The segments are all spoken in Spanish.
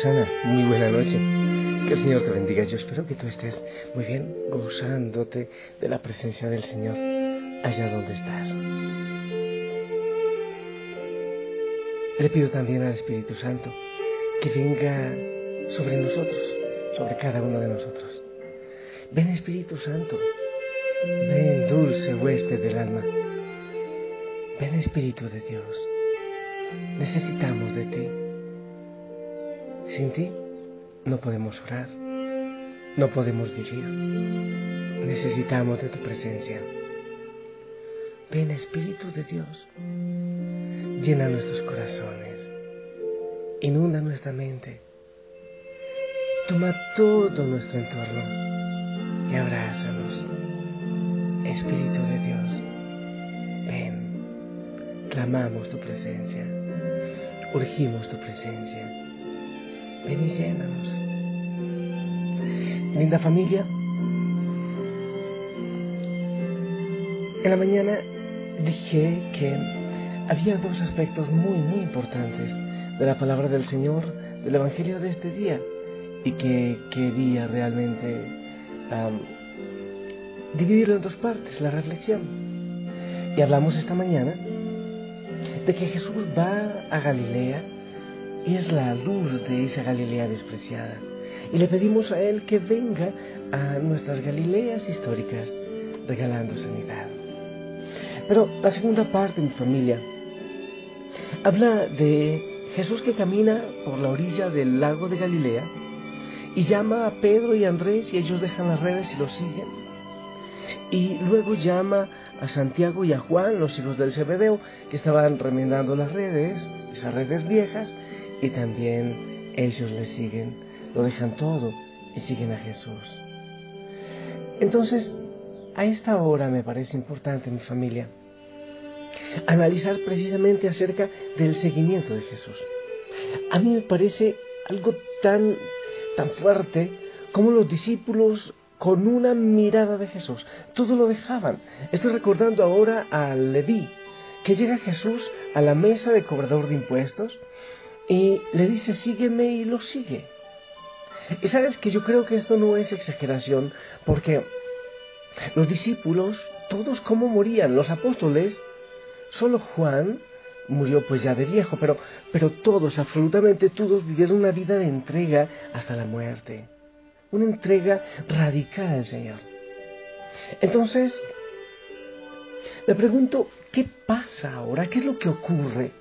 Osana, muy buena noche. Que el Señor te bendiga. Yo espero que tú estés muy bien gozándote de la presencia del Señor allá donde estás. Le pido también al Espíritu Santo que venga sobre nosotros, sobre cada uno de nosotros. Ven Espíritu Santo, ven dulce huésped del alma. Ven Espíritu de Dios. Necesitamos. Sin ti no podemos orar, no podemos vivir. Necesitamos de tu presencia. Ven Espíritu de Dios, llena nuestros corazones, inunda nuestra mente, toma todo nuestro entorno y abrázanos. Espíritu de Dios, ven, clamamos tu presencia, urgimos tu presencia. Ven y llénanos. Linda familia, en la mañana dije que había dos aspectos muy, muy importantes de la palabra del Señor, del Evangelio de este día, y que quería realmente um, dividirlo en dos partes, la reflexión. Y hablamos esta mañana de que Jesús va a Galilea es la luz de esa Galilea despreciada. Y le pedimos a Él que venga a nuestras Galileas históricas regalando sanidad. Pero la segunda parte, mi familia, habla de Jesús que camina por la orilla del lago de Galilea y llama a Pedro y Andrés y ellos dejan las redes y lo siguen. Y luego llama a Santiago y a Juan, los hijos del Zebedeo, que estaban remendando las redes, esas redes viejas, y también ellos le siguen, lo dejan todo y siguen a Jesús. Entonces, a esta hora me parece importante, mi familia, analizar precisamente acerca del seguimiento de Jesús. A mí me parece algo tan, tan fuerte como los discípulos con una mirada de Jesús, todo lo dejaban. Estoy recordando ahora a Leví, que llega Jesús a la mesa de cobrador de impuestos y le dice, sígueme y lo sigue. Y sabes que yo creo que esto no es exageración, porque los discípulos, todos como morían, los apóstoles, solo Juan murió pues ya de viejo, pero, pero todos, absolutamente todos vivieron una vida de entrega hasta la muerte, una entrega radical al Señor. Entonces, me pregunto, ¿qué pasa ahora? ¿Qué es lo que ocurre?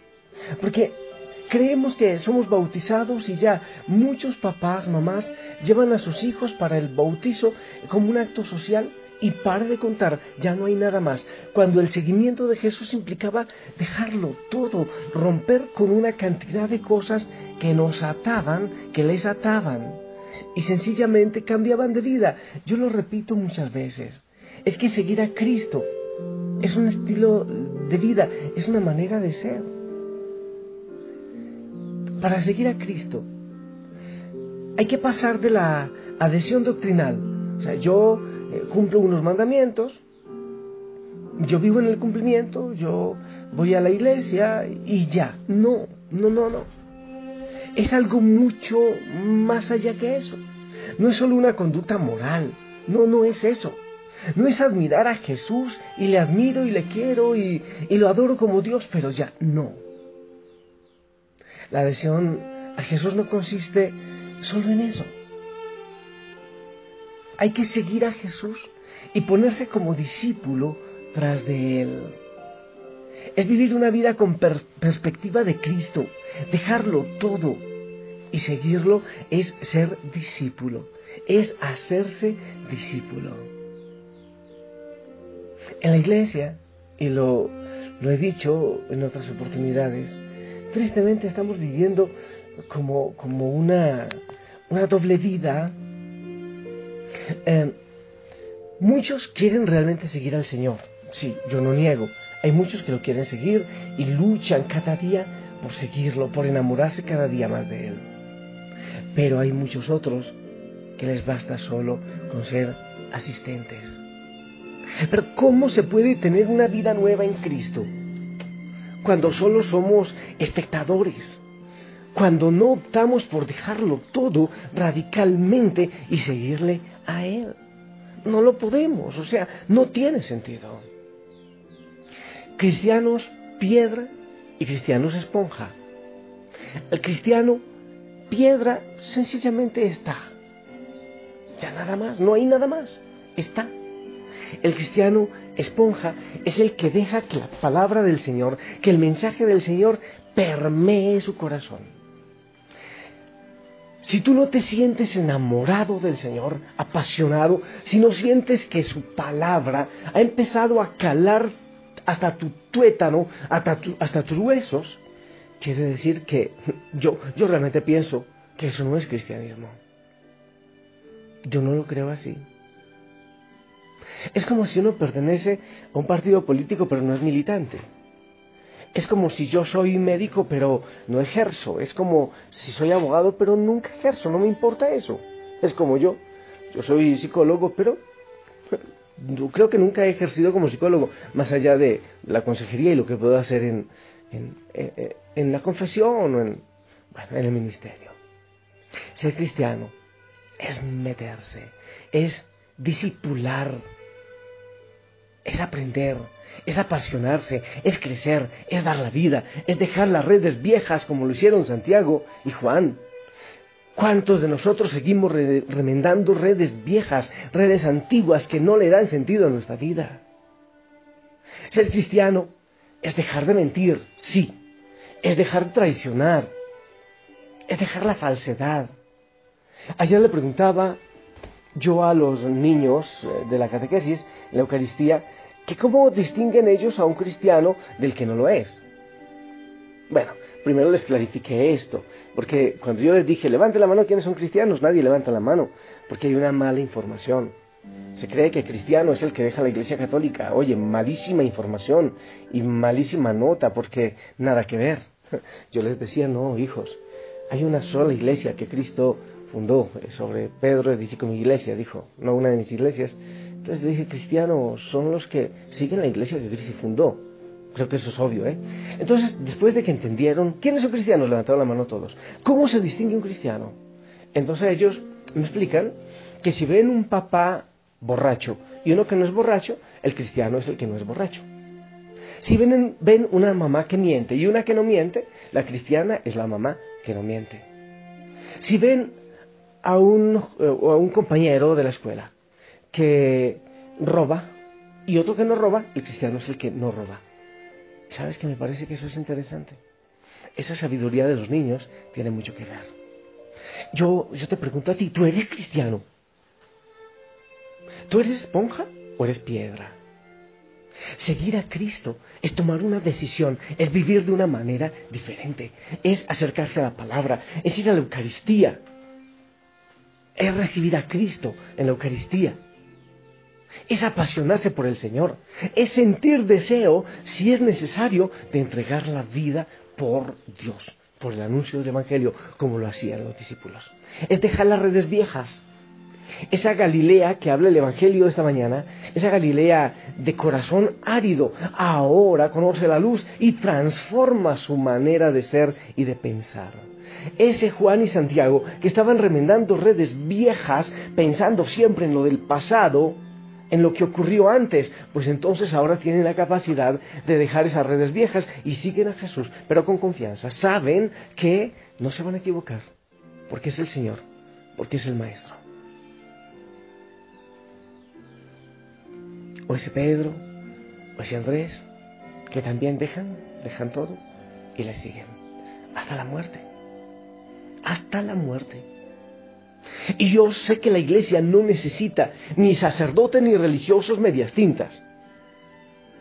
Porque Creemos que somos bautizados y ya muchos papás, mamás llevan a sus hijos para el bautizo como un acto social y para de contar, ya no hay nada más. Cuando el seguimiento de Jesús implicaba dejarlo todo, romper con una cantidad de cosas que nos ataban, que les ataban, y sencillamente cambiaban de vida. Yo lo repito muchas veces, es que seguir a Cristo es un estilo de vida, es una manera de ser para seguir a Cristo hay que pasar de la adhesión doctrinal. O sea, yo eh, cumplo unos mandamientos, yo vivo en el cumplimiento, yo voy a la iglesia y ya. No, no, no, no. Es algo mucho más allá que eso. No es solo una conducta moral. No, no es eso. No es admirar a Jesús y le admiro y le quiero y, y lo adoro como Dios, pero ya, no La adhesión a Jesús no consiste solo en eso. Hay que seguir a Jesús y ponerse como discípulo tras de Él. Es vivir una vida con perspectiva de Cristo, dejarlo todo y seguirlo es ser discípulo, es hacerse discípulo. En la iglesia, y lo, he dicho en otras oportunidades, tristemente estamos viviendo como, como una, una doble vida. Eh, muchos quieren realmente seguir al Señor, sí, yo no niego. Hay muchos que lo quieren seguir y luchan cada día por seguirlo, por enamorarse cada día más de Él. Pero hay muchos otros que les basta solo con ser asistentes. Pero ¿cómo se puede tener una vida nueva en Cristo cuando solo somos espectadores? Cuando no optamos por dejarlo todo radicalmente y seguirle a Él. No lo podemos, o sea, no tiene sentido. Cristianos piedra y cristianos esponja. El cristiano piedra sencillamente está. Ya nada más, no hay nada más, está. El cristiano esponja es el que deja que la palabra del Señor, que el mensaje del Señor permee su corazón. Si tú no te sientes enamorado del Señor, apasionado, si no sientes que su palabra ha empezado a calar hasta tu tuétano, hasta, hasta tus huesos, quiere decir que yo, yo realmente pienso que eso no es cristianismo. Yo no lo creo así. Es como si uno pertenece a un partido político pero no es militante. Es como si yo soy médico pero no ejerzo. Es como si soy abogado pero nunca ejerzo. No me importa eso. Es como yo. Yo soy psicólogo pero creo que nunca he ejercido como psicólogo más allá de la consejería y lo que puedo hacer en, en, la confesión o en, en el ministerio. Ser cristiano es meterse, es discipular, es aprender, es apasionarse, es crecer, es dar la vida, es dejar las redes viejas como lo hicieron Santiago y Juan. ¿Cuántos de nosotros seguimos remendando redes viejas, redes antiguas que no le dan sentido a nuestra vida? Ser cristiano es dejar de mentir, sí, es dejar de traicionar, es dejar la falsedad. Ayer le preguntaba yo a los niños eh, de la catequesis, en la Eucaristía, que cómo distinguen ellos a un cristiano del que no lo es. Bueno, primero les clarifiqué esto, porque cuando yo les dije, levante la mano, ¿quiénes son cristianos? Nadie levanta la mano, porque hay una mala información. Se cree que cristiano es el que deja la iglesia católica. Oye, malísima información y malísima nota, porque nada que ver. Yo les decía, no, hijos, hay una sola iglesia que Cristo fundó. Eh, sobre Pedro edificó mi iglesia, dijo, no una de mis iglesias. Entonces le dije, cristianos son los que siguen la iglesia que Cristo fundó. Creo que eso es obvio, ¿eh? Entonces, después de que entendieron, ¿quiénes son cristianos? Levantaron la mano todos. ¿Cómo se distingue un cristiano? Entonces ellos me explican que si ven un papá borracho y uno que no es borracho, el cristiano es el que no es borracho. Si ven, ven una mamá que miente y una que no miente, la cristiana es la mamá que no miente. Si ven a un, a un compañero de la escuela que roba y otro que no roba, el cristiano es el que no roba. ¿Sabes que me parece que eso es interesante? Esa sabiduría de los niños tiene mucho que ver. Yo, yo te pregunto a ti, ¿tú eres cristiano? ¿Tú eres esponja o eres piedra? Seguir a Cristo es tomar una decisión, es vivir de una manera diferente, es acercarse a la palabra, es ir a la Eucaristía, es recibir a Cristo en la Eucaristía, es apasionarse por el Señor, es sentir deseo, si es necesario, de entregar la vida por Dios, por el anuncio del Evangelio, como lo hacían los discípulos. Es dejar las redes viejas, esa Galilea que habla el Evangelio esta mañana, esa Galilea de corazón árido, ahora conoce la luz y transforma su manera de ser y de pensar. Ese Juan y Santiago que estaban remendando redes viejas, pensando siempre en lo del pasado, en lo que ocurrió antes, pues entonces ahora tienen la capacidad de dejar esas redes viejas y siguen a Jesús, pero con confianza. Saben que no se van a equivocar, porque es el Señor, porque es el Maestro. O ese Pedro, o ese Andrés, que también dejan, dejan todo y le siguen hasta la muerte, hasta la muerte. Y yo sé que la iglesia no necesita ni sacerdotes ni religiosos medias tintas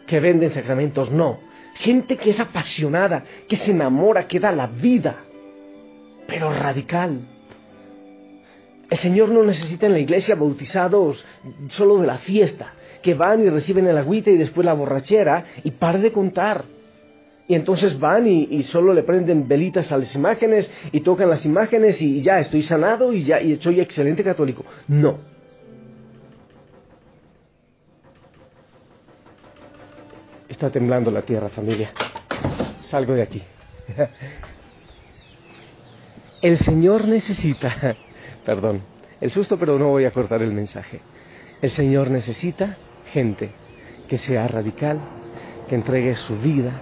que venden sacramentos, no. Gente que es apasionada, que se enamora, que da la vida, pero radical. El Señor no necesita en la iglesia bautizados solo de la fiesta, que van y reciben el agüita y después la borrachera y pare de contar. Y entonces van y, solo le prenden velitas a las imágenes y tocan las imágenes y, ya estoy sanado y ya y soy excelente católico. No. Está temblando la tierra, familia. Salgo de aquí. El Señor necesita, perdón, el susto, pero no voy a cortar el mensaje. El Señor necesita gente que sea radical, que entregue su vida,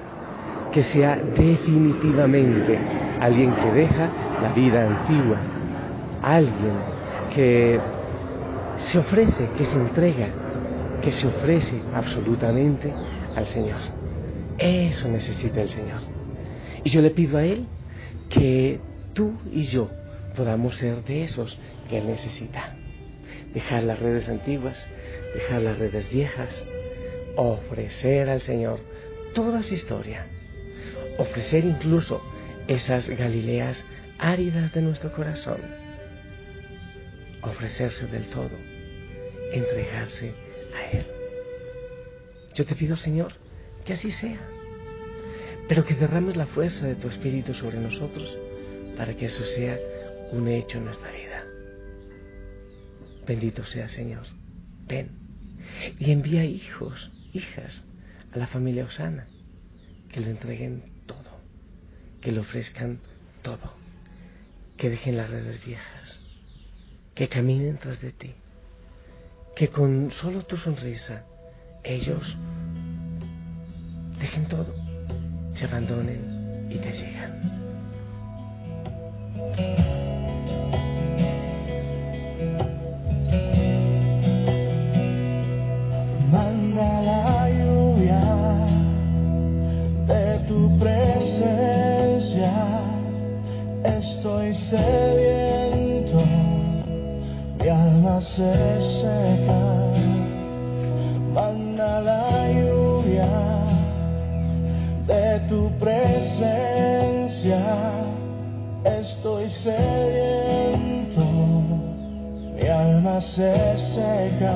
que sea definitivamente alguien que deja la vida antigua, alguien que se ofrece, que se entrega, que se ofrece absolutamente al Señor. Eso necesita el Señor. Y yo le pido a Él que tú y yo podamos ser de esos que Él necesita. Dejar las redes antiguas, dejar las redes viejas, ofrecer al Señor toda su historia ofrecer incluso esas Galileas áridas de nuestro corazón, ofrecerse del todo, entregarse a Él. Yo te pido, Señor, que así sea, pero que derrames la fuerza de tu Espíritu sobre nosotros para que eso sea un hecho en nuestra vida. Bendito sea, Señor. Ven y envía hijos, hijas a la familia Osana que lo entreguen que le ofrezcan todo, que dejen las redes viejas, que caminen tras de ti, que con solo tu sonrisa ellos dejen todo, se abandonen y te llegan. Se seca, manda la lluvia de tu presencia. Estoy sediento, mi alma se seca,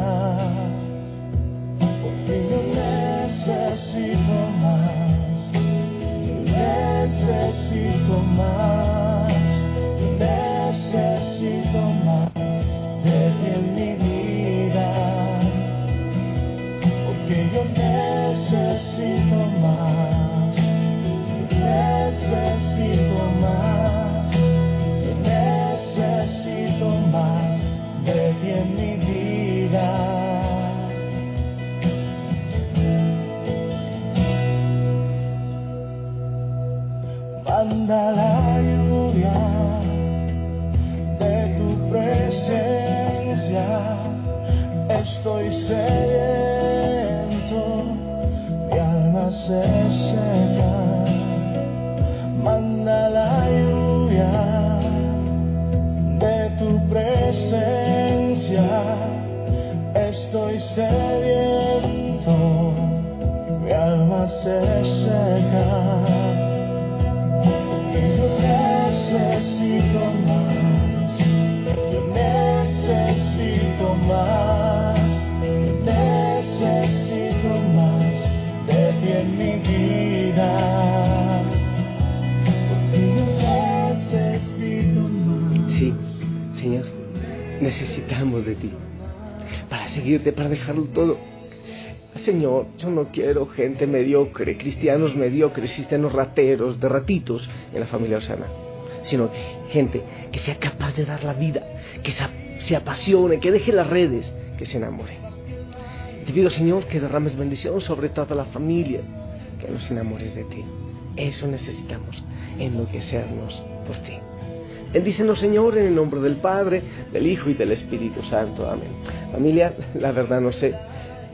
vida. estoy sediento, mi alma se para dejarlo todo. Señor, yo no quiero gente mediocre, cristianos mediocres, cristianos rateros, de ratitos en la familia Osana, sino gente que sea capaz de dar la vida, que se, apasione, que deje las redes, que se enamore. Te pido, Señor, que derrames bendición sobre toda la familia, que nos enamores de ti. Eso necesitamos, enloquecernos por ti. Bendícenos, Señor, en el nombre del Padre, del Hijo y del Espíritu Santo. Amén. Familia, la verdad no sé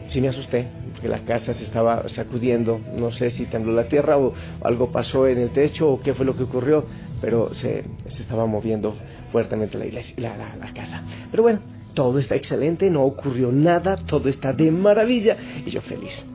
si me asusté, porque la casa se estaba sacudiendo. No sé si tembló la tierra o algo pasó en el techo o qué fue lo que ocurrió, pero se, estaba moviendo fuertemente la, iglesia, la casa. Pero bueno, todo está excelente, no ocurrió nada, todo está de maravilla y yo feliz.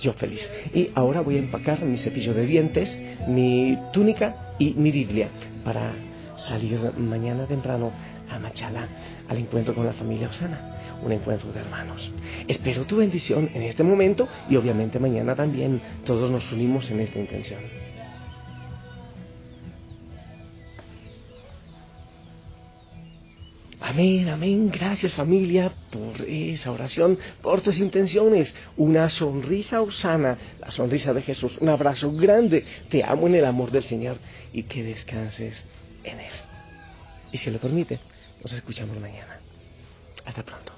Yo feliz. Y ahora voy a empacar mi cepillo de dientes, mi túnica y mi Biblia para salir mañana temprano a Machala al encuentro con la familia Osana, un encuentro de hermanos. Espero tu bendición en este momento y obviamente mañana también todos nos unimos en esta intención. Amén, amén. Gracias familia por esa oración, por tus intenciones. Una sonrisa osana, la sonrisa de Jesús. Un abrazo grande. Te amo en el amor del Señor y que descanses Y si lo permite, nos escuchamos mañana. Hasta pronto.